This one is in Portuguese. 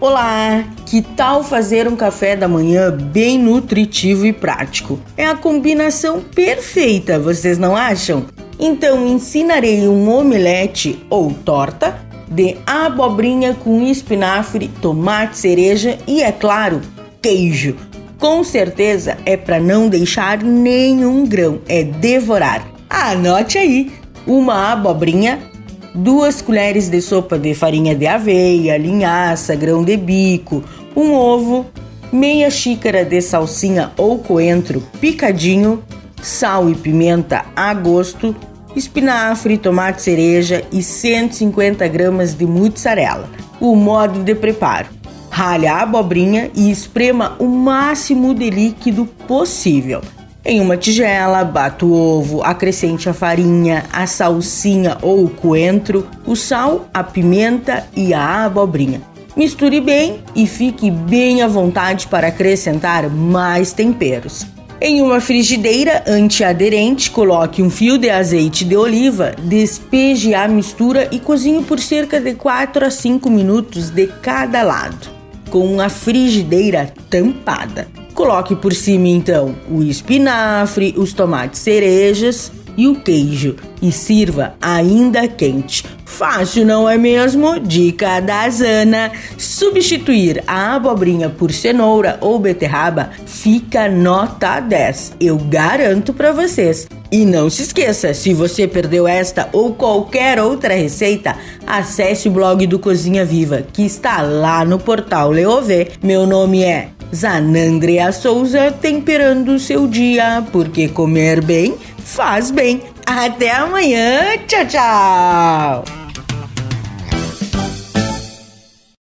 Olá! Que tal fazer um café da manhã bem nutritivo e prático? É a combinação perfeita, vocês não acham? Então ensinarei um omelete ou torta de abobrinha com espinafre, tomate cereja e, é claro, queijo. Com certeza é para não deixar nenhum grão, é devorar. Anote aí: uma abobrinha, duas colheres de sopa de farinha de aveia, linhaça, grão de bico, um ovo, meia xícara de salsinha ou coentro picadinho, sal e pimenta a gosto, espinafre, tomate cereja e 150 gramas de mozzarella. O modo de preparo: rale a abobrinha e esprema o máximo de líquido possível. Em uma tigela, bata o ovo, acrescente a farinha, a salsinha ou o coentro, o sal, a pimenta e a abobrinha. Misture bem e fique bem à vontade para acrescentar mais temperos. Em uma frigideira antiaderente, coloque um fio de azeite de oliva, despeje a mistura e cozinhe por cerca de 4 a 5 minutos de cada lado, com a frigideira tampada. Coloque por cima então o espinafre, os tomates cerejas e o queijo e sirva ainda quente. Fácil, não é mesmo? Dica da Zana: substituir a abobrinha por cenoura ou beterraba fica nota 10. Eu garanto para vocês. E não se esqueça, se você perdeu esta ou qualquer outra receita, acesse o blog do Cozinha Viva, que está lá no portal Leovê. Meu nome é Zanandrea Souza temperando seu dia, porque comer bem faz bem. Até amanhã, tchau, tchau!